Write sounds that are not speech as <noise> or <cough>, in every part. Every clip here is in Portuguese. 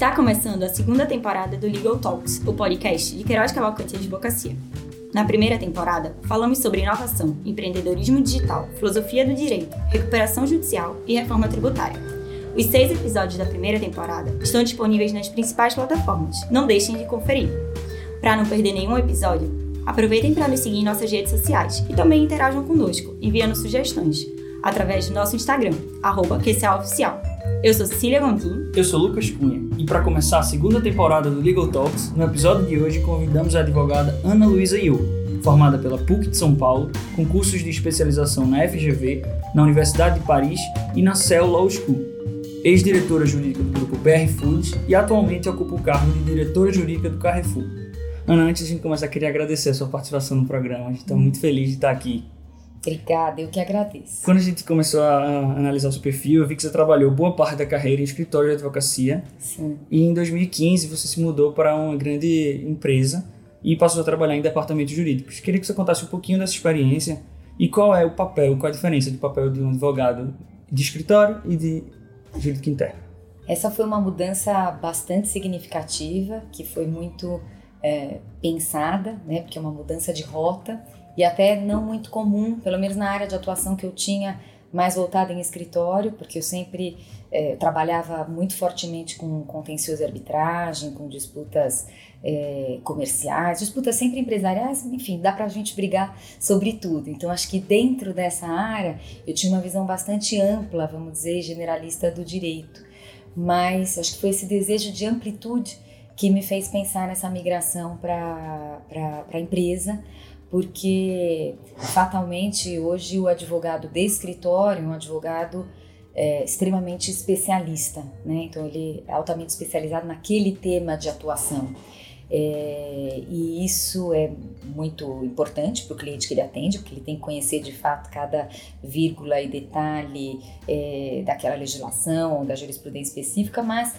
Está começando a segunda temporada do Legal Talks, o podcast de Queiroz Cavalcante Advocacia. Na primeira temporada, falamos sobre inovação, empreendedorismo digital, filosofia do direito, recuperação judicial e reforma tributária. Os seis episódios da primeira temporada estão disponíveis nas principais plataformas. Não deixem de conferir. Para não perder nenhum episódio, aproveitem para nos seguir em nossas redes sociais e também interajam conosco, enviando sugestões através do nosso Instagram, arroba QCAOficial. Eu sou Cecília Gondim. Eu sou Lucas Cunha. E para começar a segunda temporada do Legal Talks, no episódio de hoje convidamos a advogada Ana Luísa Yu, formada pela PUC de São Paulo, com cursos de especialização na FGV, na Universidade de Paris e na CEL Law School. Ex-diretora jurídica do grupo BR Foods e atualmente ocupa o cargo de diretora jurídica do Carrefour. Ana, antes de a gente começar, queria agradecer a sua participação no programa. A gente está muito feliz de estar aqui. Obrigada, eu que agradeço. Quando a gente começou a analisar o seu perfil, eu vi que você trabalhou boa parte da carreira em escritório de advocacia. Sim. E em 2015 você se mudou para uma grande empresa e passou a trabalhar em departamentos jurídicos. Queria que você contasse um pouquinho dessa experiência e qual é o papel, qual a diferença de papel de um advogado de escritório e de jurídico interno. Essa foi uma mudança bastante significativa, que foi muito é, pensada, né, porque é uma mudança de rota e até não muito comum, pelo menos na área de atuação que eu tinha, mais voltada em escritório, porque eu sempre é, trabalhava muito fortemente com contencioso e arbitragem, com disputas é, comerciais, disputas sempre empresariais, enfim, dá para a gente brigar sobre tudo. Então, acho que dentro dessa área eu tinha uma visão bastante ampla, vamos dizer, generalista do direito. Mas acho que foi esse desejo de amplitude que me fez pensar nessa migração para a empresa, porque fatalmente hoje o advogado de escritório é um advogado é, extremamente especialista, né? Então ele é altamente especializado naquele tema de atuação. É, e isso é muito importante para o cliente que ele atende, porque ele tem que conhecer de fato cada vírgula e detalhe é, daquela legislação, da jurisprudência específica, mas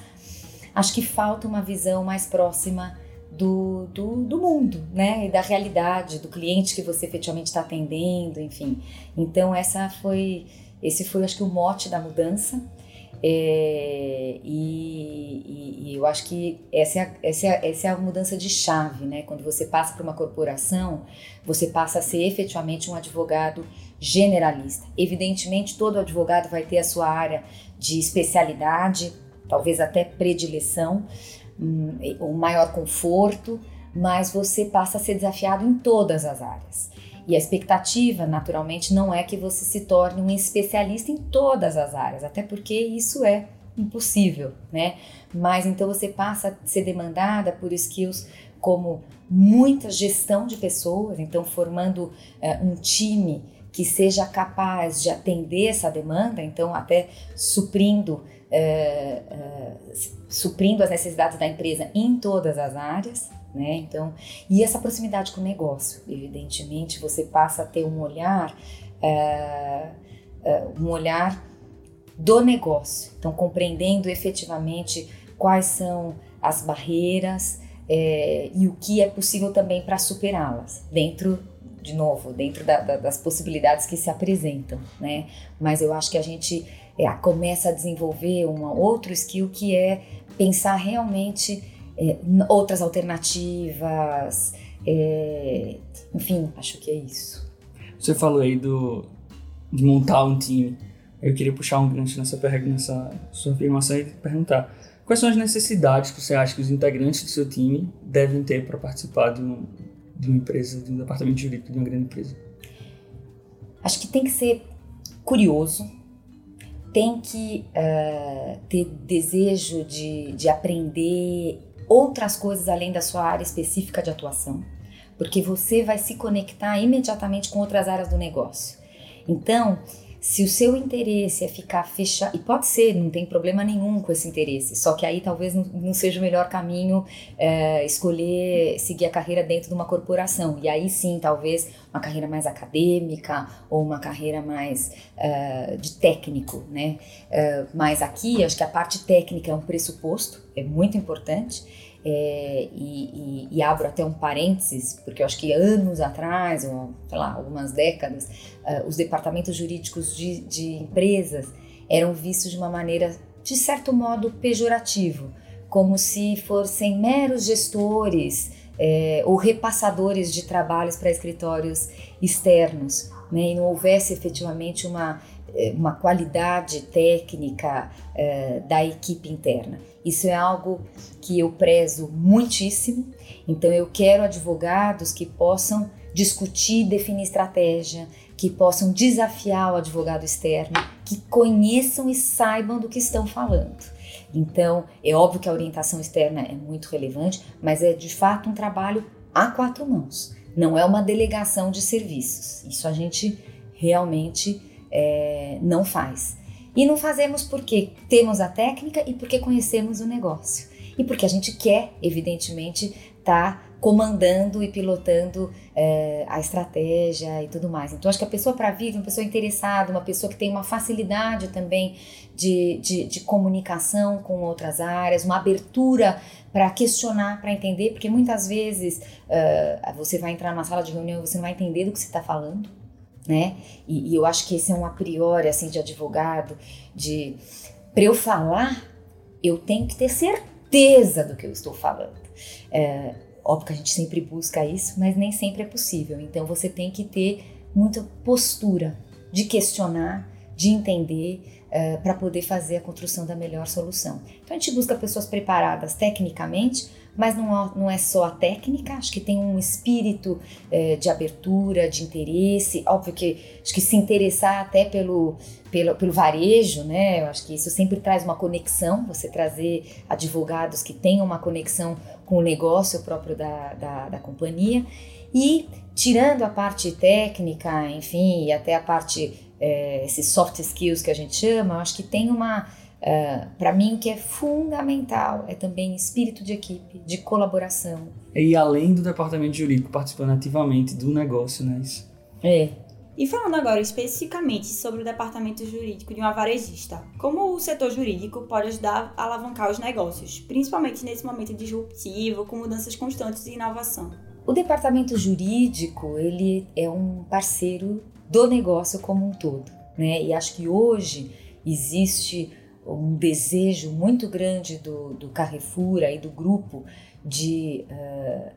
acho que falta uma visão mais próxima do, do, do, mundo, né? E da realidade, do cliente que você efetivamente está atendendo, enfim. Então, essa foi, esse foi, acho que, o mote da mudança. É, e, e, e, eu acho que essa é, a, essa, é a, essa é a mudança de chave, né? Quando você passa para uma corporação, você passa a ser efetivamente um advogado generalista. Evidentemente, todo advogado vai ter a sua área de especialidade, talvez até predileção, um maior conforto, mas você passa a ser desafiado em todas as áreas. E a expectativa, naturalmente, não é que você se torne um especialista em todas as áreas, até porque isso é impossível, né? Mas então você passa a ser demandada por skills como muita gestão de pessoas, então formando uh, um time que seja capaz de atender essa demanda, então até suprindo é, é, suprindo as necessidades da empresa em todas as áreas, né? Então, e essa proximidade com o negócio, evidentemente, você passa a ter um olhar, é, um olhar do negócio, então compreendendo efetivamente quais são as barreiras é, e o que é possível também para superá-las dentro de novo, dentro da, da, das possibilidades que se apresentam, né? Mas eu acho que a gente é, começa a desenvolver um outro skill que é pensar realmente é, outras alternativas, é, enfim, acho que é isso. Você falou aí do, de montar um time. Eu queria puxar um gancho nessa, nessa sua afirmação e perguntar quais são as necessidades que você acha que os integrantes do seu time devem ter para participar de, um, de uma empresa, de um departamento jurídico de uma grande empresa? Acho que tem que ser curioso, tem que uh, ter desejo de, de aprender outras coisas além da sua área específica de atuação, porque você vai se conectar imediatamente com outras áreas do negócio. Então, se o seu interesse é ficar fechado, e pode ser, não tem problema nenhum com esse interesse, só que aí talvez não, seja o melhor caminho é, escolher seguir a carreira dentro de uma corporação. E aí sim, talvez uma carreira mais acadêmica ou uma carreira mais uh, de técnico, né? Uh, mas aqui, acho que a parte técnica é um pressuposto, é muito importante. É, e, e, e, abro até um parênteses, porque eu acho que anos atrás, ou sei lá, algumas décadas, uh, os departamentos jurídicos de, de, empresas eram vistos de uma maneira, de certo modo, pejorativo, como se fossem meros gestores é, ou repassadores de trabalhos para escritórios externos, né, e não houvesse efetivamente uma, é, uma qualidade técnica é, da equipe interna. Isso é algo que eu prezo muitíssimo, então eu quero advogados que possam discutir, definir estratégia, que possam desafiar o advogado externo, que conheçam e saibam do que estão falando. Então, é óbvio que a orientação externa é muito relevante, mas é de fato um trabalho a quatro mãos. Não é uma delegação de serviços. Isso a gente realmente é, não faz. E não fazemos porque temos a técnica e porque conhecemos o negócio. E porque a gente quer, evidentemente, estar tá comandando e pilotando é, a estratégia e tudo mais. Então, acho que a pessoa para vir, uma pessoa interessada, uma pessoa que tem uma facilidade também de, de, de comunicação com outras áreas, uma abertura para questionar, para entender, porque muitas vezes uh, você vai entrar numa sala de reunião e você não vai entender do que você está falando, né? E, e, eu acho que esse é um a priori, assim, de advogado, de... Para eu falar, eu tenho que ter certeza do que eu estou falando. É, Óbvio que a gente sempre busca isso, mas nem sempre é possível. Então você tem que ter muita postura de questionar, de entender, uh, eh, para poder fazer a construção da melhor solução. Então a gente busca pessoas preparadas tecnicamente, mas não, não é só a técnica, acho que tem um espírito uh, de abertura, de interesse. Óbvio que acho que se interessar até pelo, pelo, pelo varejo, né? Eu acho que isso sempre traz uma conexão, você trazer advogados que tenham uma conexão com o negócio próprio da, da, da companhia. E tirando a parte técnica, enfim, e até a parte, é, esses soft skills que a gente chama, acho que tem uma, é, para mim, o que é fundamental é também espírito de equipe, de colaboração. E além do departamento jurídico participando ativamente do negócio, né? Isso. É, e falando agora especificamente sobre o departamento jurídico de uma varejista, como o setor jurídico pode ajudar a alavancar os negócios, principalmente nesse momento disruptivo, com mudanças constantes e inovação? O departamento jurídico, ele é um parceiro do negócio como um todo, né? E acho que hoje existe um desejo muito grande do, do Carrefour e do grupo de uh,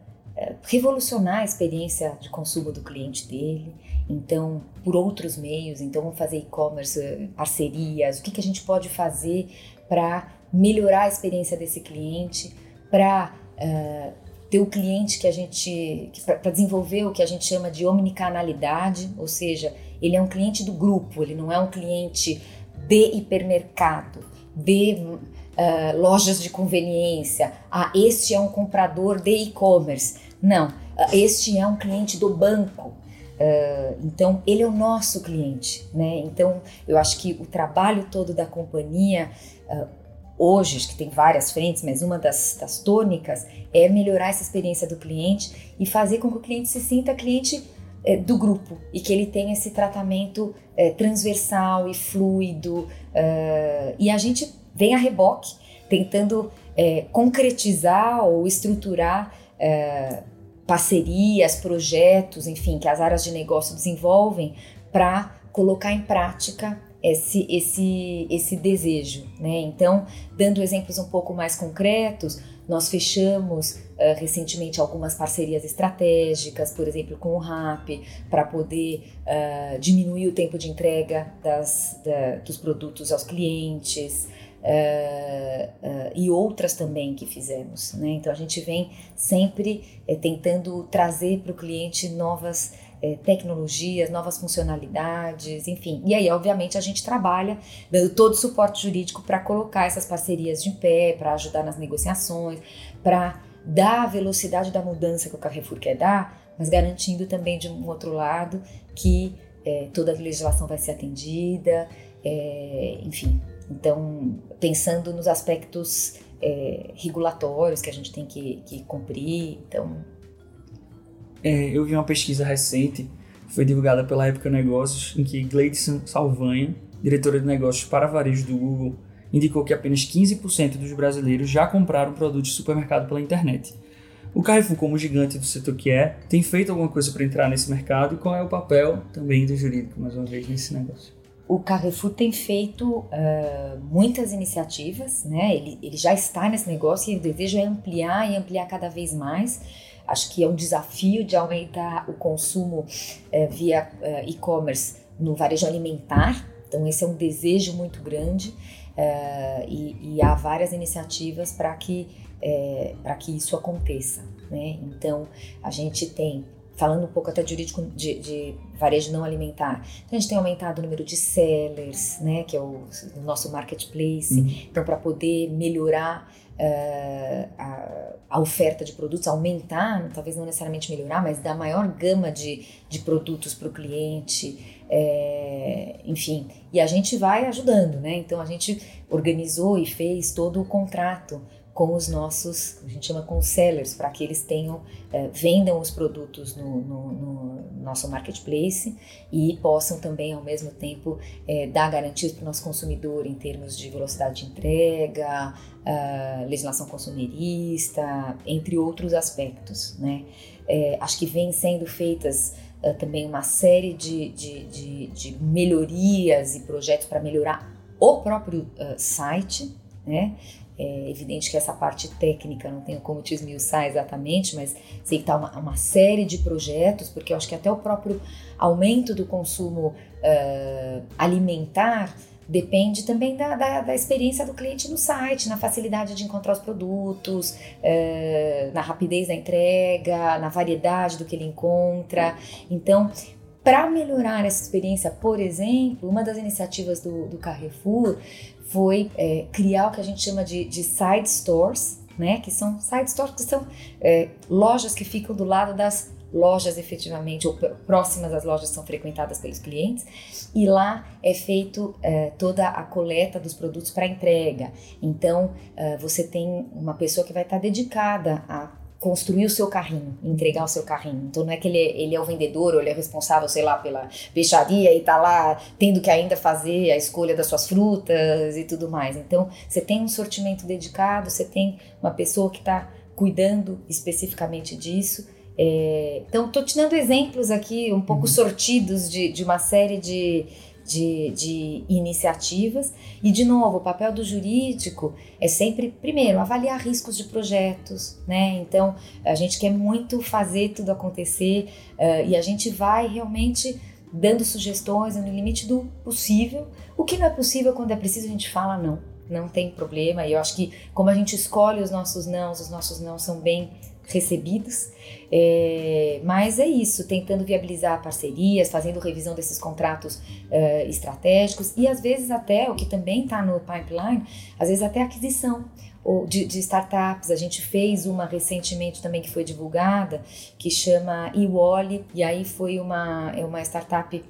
revolucionar a experiência de consumo do cliente dele, então por outros meios, então vamos fazer e-commerce, parcerias, o que, que a gente pode fazer para melhorar a experiência desse cliente, para uh, ter o cliente que a gente, para desenvolver o que a gente chama de omnicanalidade, ou seja, ele é um cliente do grupo, ele não é um cliente de hipermercado, de uh, lojas de conveniência, ah, este é um comprador de e-commerce. Não, uh, este é um cliente do banco, Uh, então, ele é o nosso cliente, né? Então, eu acho que o trabalho todo da companhia, uh, hoje, acho que tem várias frentes, mas uma das, das tônicas é melhorar essa experiência do cliente e fazer com que o cliente se sinta cliente é, do grupo e que ele tenha esse tratamento é, transversal e fluido. Uh, e a gente vem a reboque, tentando é, concretizar ou estruturar parcerias, projetos, enfim, que as áreas de negócio desenvolvem para colocar em prática esse, esse, esse desejo. Né? Então, dando exemplos um pouco mais concretos, nós fechamos uh, recentemente algumas parcerias estratégicas, por exemplo, com o RAP, para poder uh, diminuir o tempo de entrega das, da, dos produtos aos clientes. Uh, e outras também que fizemos. Né? Então a gente vem sempre tentando trazer para o cliente novas é, tecnologias, novas funcionalidades, enfim. E aí, obviamente, a gente trabalha dando todo o suporte jurídico para colocar essas parcerias de pé, para ajudar nas negociações, para dar a velocidade da mudança que o Carrefour quer dar, mas garantindo também de um outro lado que é, toda a legislação vai ser atendida, enfim, então, pensando nos aspectos é, regulatórios que a gente tem que, que cumprir, então... É, eu vi uma pesquisa recente, foi divulgada pela Época Negócios, em que Gleidson Salvanha, diretora de negócios para varejo do Google, indicou que apenas 15% dos brasileiros já compraram produtos de supermercado pela internet. O Carrefour, como gigante do setor que é, tem feito alguma coisa para entrar nesse mercado e qual é o papel também do jurídico, mais uma vez, nesse negócio? o Carrefour tem feito uh, muitas iniciativas, né? Ele, ele já está nesse negócio e o desejo é ampliar e ampliar cada vez mais. Acho que é um desafio de aumentar o consumo uh, via uh, e-commerce no varejo alimentar. Então, esse é um desejo muito grande e, e, há várias iniciativas para que, para que isso aconteça. Né? Então, a gente tem falando um pouco até de jurídico de, de, varejo não alimentar. Então a gente tem aumentado o número de sellers, né, que é o, o nosso marketplace, uhum. então para poder melhorar uh, a, a, oferta de produtos, aumentar, talvez não necessariamente melhorar, mas dar maior gama de, de produtos para o cliente, é, enfim, e a gente vai ajudando, né? Então a gente organizou e fez todo o contrato com os nossos, a gente chama com sellers, para que eles tenham, é, vendam os produtos no, no, no, nosso marketplace e possam também, ao mesmo tempo, é, dar garantias para o nosso consumidor em termos de velocidade de entrega, uh, legislação consumerista, entre outros aspectos. Né? É, acho que vem sendo feitas uh, também uma série de, de, de, de melhorias e projetos para melhorar o próprio uh, site, né? É evidente que essa parte técnica não tenho como te esmiuçar exatamente, mas sei que está uma, uma, série de projetos, porque eu acho que até o próprio aumento do consumo uh, alimentar depende também da, da, da, experiência do cliente no site, na facilidade de encontrar os produtos, uh, na rapidez da entrega, na variedade do que ele encontra. Então, para melhorar essa experiência, por exemplo, uma das iniciativas do, do Carrefour foi é, criar o que a gente chama de, de side stores, né? Que são side stores que são é, lojas que ficam do lado das lojas efetivamente, ou próximas às lojas são frequentadas pelos clientes, e lá é feito é, toda a coleta dos produtos para entrega. Então, é, você tem uma pessoa que vai estar dedicada a construir o seu carrinho, entregar o seu carrinho. Então não é que ele, é, ele é o vendedor ou ele é responsável, sei lá, pela peixaria e tá lá tendo que ainda fazer a escolha das suas frutas e tudo mais. Então você tem um sortimento dedicado, você tem uma pessoa que está cuidando especificamente disso. É, então, estou te dando exemplos aqui um pouco uhum. sortidos de, de uma série de, de, de iniciativas. E, de novo, o papel do jurídico é sempre, primeiro, avaliar riscos de projetos, né? Então, a gente quer muito fazer tudo acontecer uh, e a gente vai realmente dando sugestões no limite do possível. O que não é possível, quando é preciso, a gente fala não. Não tem problema. E eu acho que, como a gente escolhe os nossos não, os nossos não são bem recebidos. É, mas é isso, tentando viabilizar parcerias, fazendo revisão desses contratos uh, estratégicos e às vezes até, o que também está no pipeline, às vezes até aquisição ou de, de, startups. A gente fez uma recentemente também que foi divulgada, que chama Iwoli, e aí foi uma, é uma startup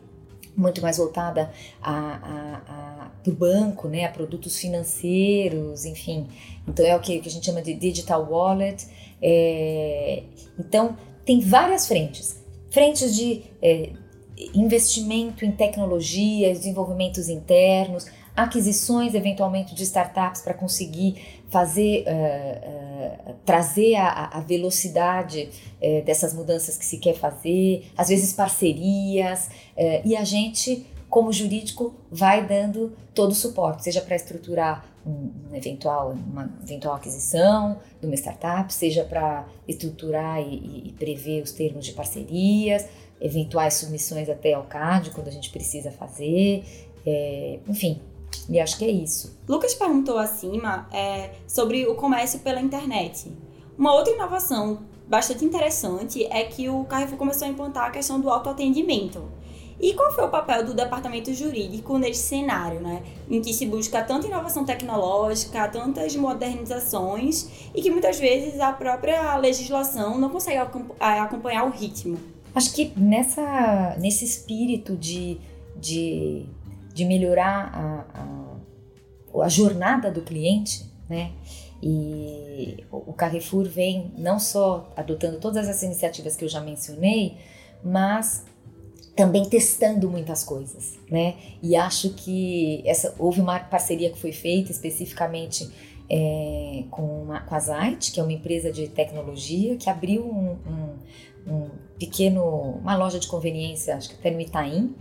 muito mais voltada a, a, a, o banco, né, a produtos financeiros, enfim. Então é o que, que a gente chama de digital wallet. É, então, tem várias frentes. Frentes de é, investimento em tecnologia, desenvolvimentos internos, aquisições eventualmente de startups para conseguir fazer, uh, uh, trazer a, a velocidade uh, dessas mudanças que se quer fazer, às vezes parcerias, e a gente, como jurídico, vai dando todo o suporte, seja para estruturar um, eventual, uma eventual aquisição de uma startup, seja para estruturar e, e, prever os termos de parcerias, eventuais submissões até ao CAD quando a gente precisa fazer, é, enfim, e acho que é isso. Lucas perguntou acima é, sobre o comércio pela internet. Uma outra inovação bastante interessante é que o Carrefour começou a implantar a questão do autoatendimento. E qual foi o papel do departamento jurídico nesse cenário, né? Em que se busca tanta inovação tecnológica, tantas modernizações e que muitas vezes a própria legislação não consegue acompanhar o ritmo. Acho que nessa, nesse espírito de, de, de melhorar a, a, a jornada do cliente, né? E o Carrefour vem não só adotando todas essas iniciativas que eu já mencionei, mas também testando muitas coisas, né? E acho que essa houve uma parceria que foi feita especificamente é, com, uma, com a Zite, que é uma empresa de tecnologia que abriu um, um, um pequeno, uma loja de conveniência, acho que até no Itaim,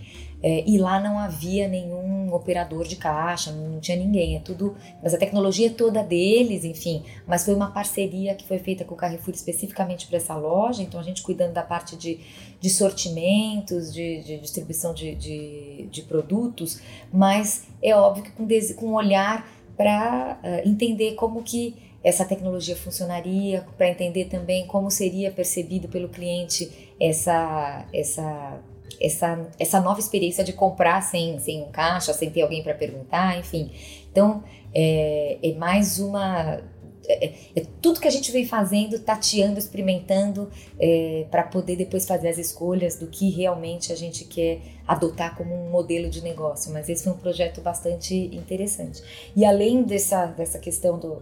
é, e lá não havia nenhum operador de caixa, não tinha ninguém, é tudo, mas a tecnologia é toda deles, enfim, mas foi uma parceria que foi feita com o Carrefour especificamente para essa loja, então a gente cuidando da parte de, de sortimentos, de, de distribuição de, de, de, produtos, mas é óbvio que com, com um olhar para uh, entender como que essa tecnologia funcionaria, para entender também como seria percebido pelo cliente essa, essa essa, essa nova experiência de comprar sem, sem um caixa, sem ter alguém para perguntar, enfim. Então, é, é mais uma. É, é, é, tudo que a gente vem fazendo, tateando, experimentando, é, para poder depois fazer as escolhas do que realmente a gente quer adotar como um modelo de negócio. Mas esse foi um projeto bastante interessante. E além dessa, dessa questão do,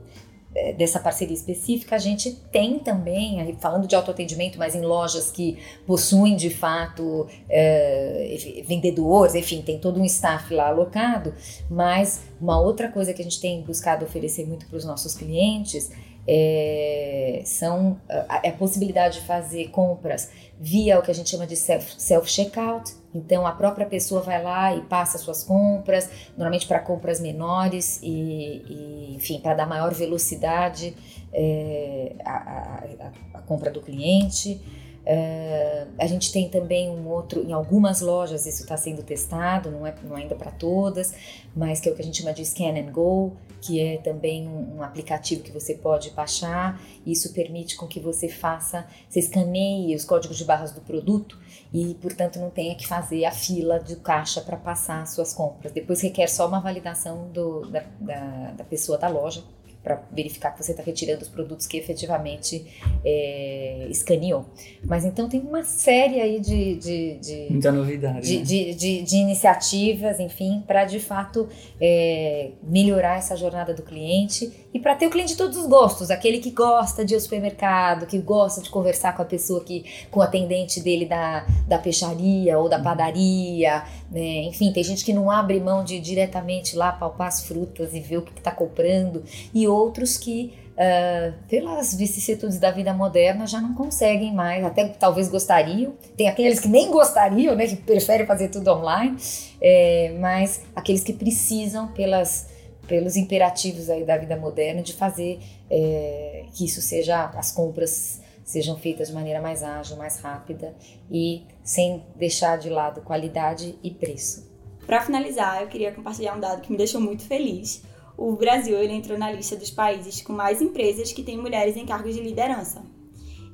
dessa parceria específica, a gente tem também, falando de autoatendimento, mas em lojas que possuem de fato é, vendedores, enfim, tem todo um staff lá alocado, mas uma outra coisa que a gente tem buscado oferecer muito para os nossos clientes é, são a, a, possibilidade de fazer compras via o que a gente chama de self-checkout. Self então a própria pessoa vai lá e passa suas compras, normalmente para compras menores e, e enfim, para dar maior velocidade é, à, compra do cliente. Uh, a gente tem também um outro, em algumas lojas isso está sendo testado, não é, não é ainda para todas, mas que é o que a gente chama de Scan and Go, que é também um, aplicativo que você pode baixar. Isso permite com que você faça, você escaneie os códigos de barras do produto e, portanto, não tenha que fazer a fila de caixa para passar suas compras. Depois requer só uma validação do, da, da, da pessoa da loja para verificar que você está retirando os produtos que efetivamente é, escaneou. Mas então tem uma série aí de. de, de Muita novidade. De, né? de, de, de, iniciativas, enfim, para de fato é, melhorar essa jornada do cliente e para ter o cliente de todos os gostos, aquele que gosta de ir ao supermercado, que gosta de conversar com a pessoa que, com o atendente dele da, da peixaria ou da uhum. padaria, né? enfim, tem gente que não abre mão de ir diretamente lá palpar as frutas e ver o que está comprando, e outros que, uh, pelas vicissitudes da vida moderna, já não conseguem mais, até talvez gostariam. Tem aqueles que nem gostariam, né, que preferem fazer tudo online, é, mas aqueles que precisam, pelas, pelos imperativos aí da vida moderna, de fazer é, que isso seja, as compras sejam feitas de maneira mais ágil, mais rápida e sem deixar de lado qualidade e preço. Para finalizar, eu queria compartilhar um dado que me deixou muito feliz o Brasil ele entrou na lista dos países com mais empresas que têm mulheres em cargos de liderança.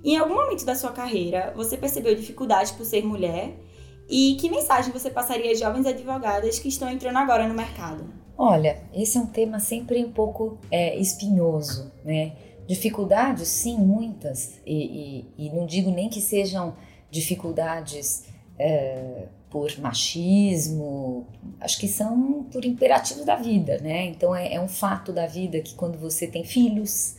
Em algum momento da sua carreira, você percebeu dificuldades por ser mulher? E que mensagem você passaria às jovens advogadas que estão entrando agora no mercado? Olha, esse é um tema sempre um pouco é, espinhoso, né? Dificuldades, sim, muitas. E, e, e não digo nem que sejam dificuldades é, por machismo, acho que são por imperativos da vida, né? Então é, é, um fato da vida que quando você tem filhos,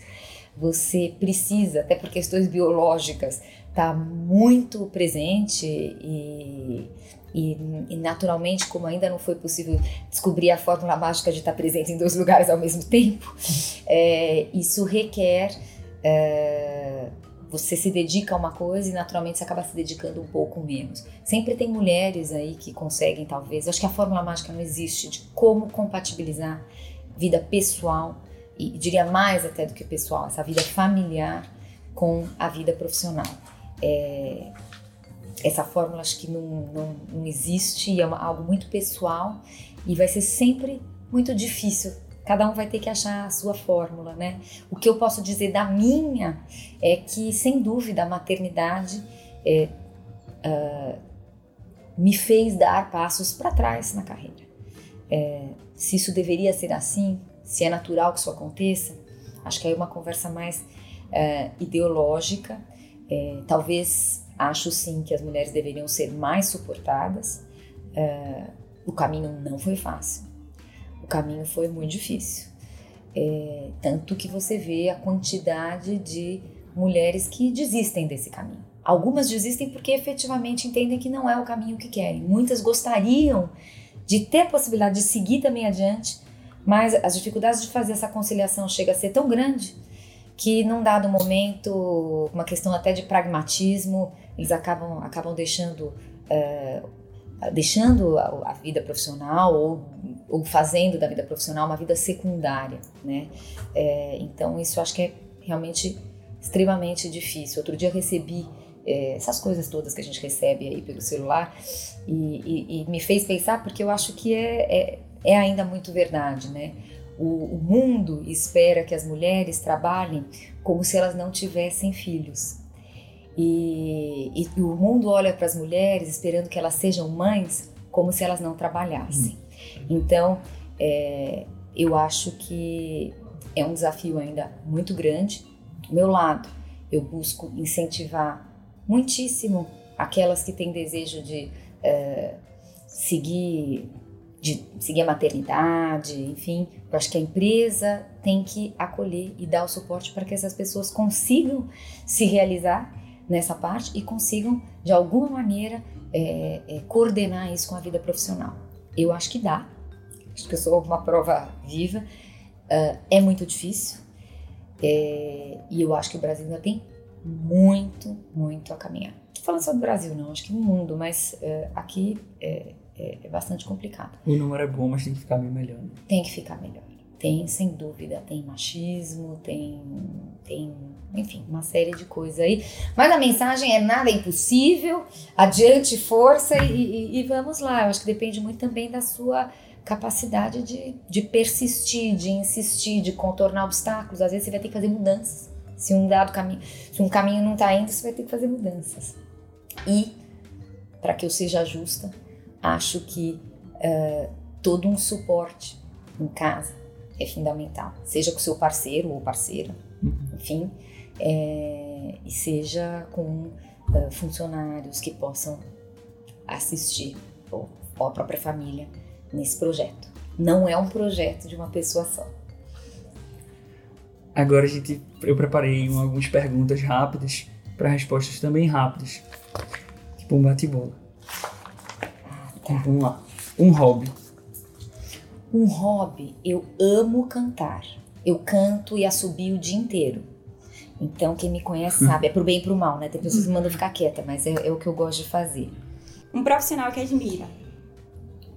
você precisa, até por questões biológicas, tá muito presente e, e, e, naturalmente, como ainda não foi possível descobrir a fórmula mágica de estar presente em dois lugares ao mesmo tempo, <laughs> é, isso requer é, você se dedica a uma coisa e naturalmente você acaba se dedicando um pouco menos. Sempre tem mulheres aí que conseguem, talvez. Eu acho que a fórmula mágica não existe de como compatibilizar vida pessoal e diria mais até do que pessoal, essa vida familiar com a vida profissional. É, essa fórmula acho que não, não, não existe, é uma, algo muito pessoal e vai ser sempre muito difícil Cada um vai ter que achar a sua fórmula, né? O que eu posso dizer da minha é que, sem dúvida, a maternidade é, uh, me fez dar passos para trás na carreira. É, se isso deveria ser assim, se é natural que isso aconteça, acho que aí é uma conversa mais uh, ideológica. É, talvez acho sim que as mulheres deveriam ser mais suportadas. Uh, o caminho não foi fácil caminho foi muito difícil. É, tanto que você vê a quantidade de mulheres que desistem desse caminho. Algumas desistem porque efetivamente entendem que não é o caminho que querem. Muitas gostariam de ter a possibilidade de seguir também adiante, mas as dificuldades de fazer essa conciliação chega a ser tão grande que num dado momento, uma questão até de pragmatismo, eles acabam, acabam deixando, é, deixando a, a, vida profissional ou, ou fazendo da vida profissional uma vida secundária, né? É, então isso acho que é realmente extremamente difícil. Outro dia recebi é, essas coisas todas que a gente recebe aí pelo celular e, e, e me fez pensar porque eu acho que é, é, é ainda muito verdade, né? O, o, mundo espera que as mulheres trabalhem como se elas não tivessem filhos. E, e, o mundo olha para as mulheres esperando que elas sejam mães como se elas não trabalhassem. Então, é, eu acho que é um desafio ainda muito grande. Do meu lado, eu busco incentivar muitíssimo aquelas que têm desejo de é, seguir de seguir a maternidade, enfim, eu acho que a empresa tem que acolher e dar o suporte para que essas pessoas consigam se realizar nessa parte e consigam, de alguma maneira, é, é, coordenar isso com a vida profissional. Eu acho que dá, acho que eu sou uma prova viva, uh, é muito difícil é, e eu acho que o Brasil ainda tem muito, muito a caminhar. Não falando só do Brasil, não, acho que no mundo, mas uh, aqui é, é, é, bastante complicado. O número é bom, mas tem que ficar bem melhor. Né? Tem que ficar melhor. Tem, sem dúvida, tem machismo, tem, tem, enfim, uma série de coisas aí. Mas a mensagem é nada é impossível, adiante, força e, e, e vamos lá. Eu acho que depende muito também da sua capacidade de, de persistir, de insistir, de contornar obstáculos. Às vezes você vai ter que fazer mudanças. Se um dado caminho, se um caminho não está indo, você vai ter que fazer mudanças. E para que eu seja justa, acho que uh, todo um suporte em casa é fundamental, seja com seu parceiro ou parceira, uhum. enfim, é, e seja com uh, funcionários que possam assistir ou, ou a própria família nesse projeto. Não é um projeto de uma pessoa só. Agora a gente, eu preparei algumas perguntas rápidas para respostas também rápidas, tipo um bate-bola. Então vamos lá. Um hobby. Um hobby, eu amo cantar. Eu canto e assobio o dia inteiro. Então, quem me conhece <laughs> sabe, é pro bem e pro mal, né? Tem pessoas que mandam ficar quieta, mas é, é o que eu gosto de fazer. Um profissional que admira.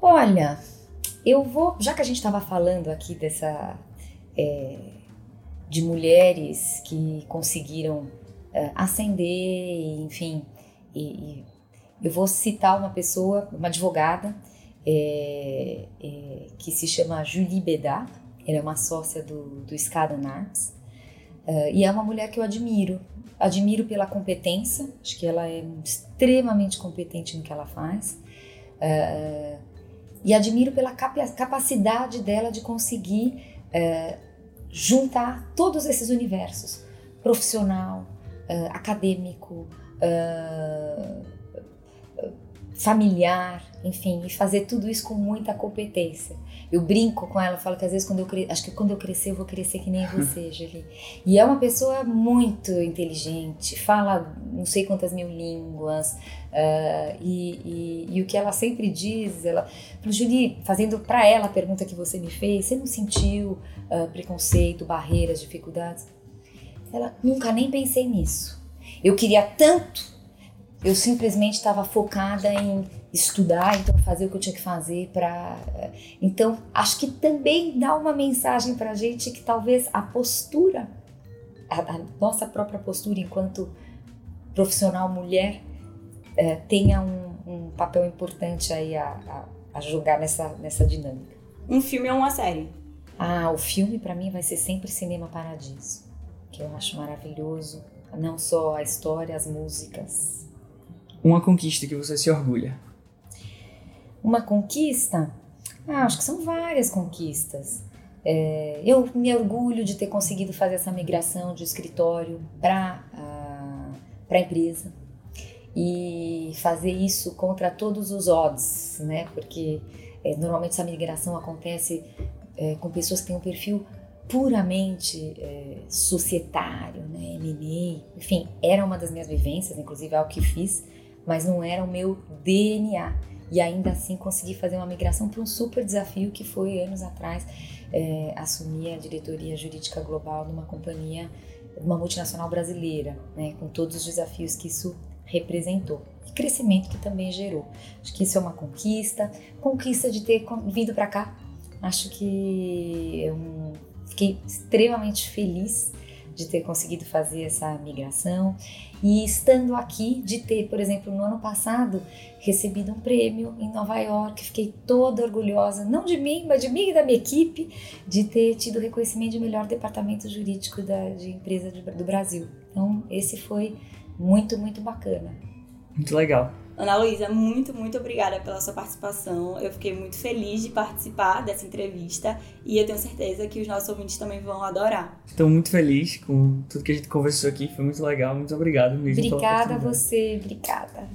Olha, eu vou, já que a gente estava falando aqui dessa é, de mulheres que conseguiram é, ascender, enfim, e, e eu vou citar uma pessoa, uma advogada, é, é, que se chama Julie Bedard. Ela é uma sócia do, do Skaden Arts. Uh, e é uma mulher que eu admiro. Admiro pela competência, acho que ela é extremamente competente no que ela faz. Uh, e admiro pela capacidade dela de conseguir uh, juntar todos esses universos profissional, acadêmico, familiar, enfim, e fazer tudo isso com muita competência. Eu brinco com ela, falo que às vezes quando eu cre... acho que quando eu crescer eu vou crescer que nem <laughs> você, Julie. E é uma pessoa muito inteligente, fala não sei quantas mil línguas, uh, e, e, e, o que ela sempre diz, ela, Julie, fazendo para ela a pergunta que você me fez, você não sentiu uh, preconceito, barreiras, dificuldades? Ela nunca nem pensei nisso. Eu queria tanto eu simplesmente estava focada em estudar, então fazer o que eu tinha que fazer para. Então, acho que também dá uma mensagem para a gente que talvez a postura, a, a, nossa própria postura enquanto profissional mulher, é, tenha um, um, papel importante aí a, a, a jogar nessa, nessa dinâmica. Um filme ou uma série? Ah, o filme para mim vai ser sempre Cinema Paradiso, que eu acho maravilhoso. Não só a história, as músicas, uma conquista que você se orgulha? Uma conquista? Ah, acho que são várias conquistas. É, eu me orgulho de ter conseguido fazer essa migração de escritório para a empresa e fazer isso contra todos os odds, né? Porque é, normalmente essa migração acontece é, com pessoas que têm um perfil puramente é, societário, né? M&A, enfim, era uma das minhas vivências, inclusive é algo que fiz mas não era o meu DNA. E ainda assim consegui fazer uma migração para um super desafio que foi anos atrás é, assumir a diretoria jurídica global de uma companhia uma multinacional brasileira, né, com todos os desafios que isso representou e crescimento que também gerou. Acho que isso é uma conquista, conquista de ter vindo para cá. Acho que eu fiquei extremamente feliz de ter conseguido fazer essa migração e estando aqui de ter, por exemplo, no ano passado recebido um prêmio em Nova York, fiquei toda orgulhosa, não de mim, mas de mim e da minha equipe, de ter tido reconhecimento de melhor departamento jurídico da, de empresa do Brasil. Então, esse foi muito, muito bacana. Muito legal. Ana Luísa, muito, muito obrigada pela sua participação. Eu fiquei muito feliz de participar dessa entrevista e eu tenho certeza que os nossos ouvintes também vão adorar. Estou muito feliz com tudo que a gente conversou aqui, foi muito legal. Muito obrigado mesmo. Obrigada a você, obrigada.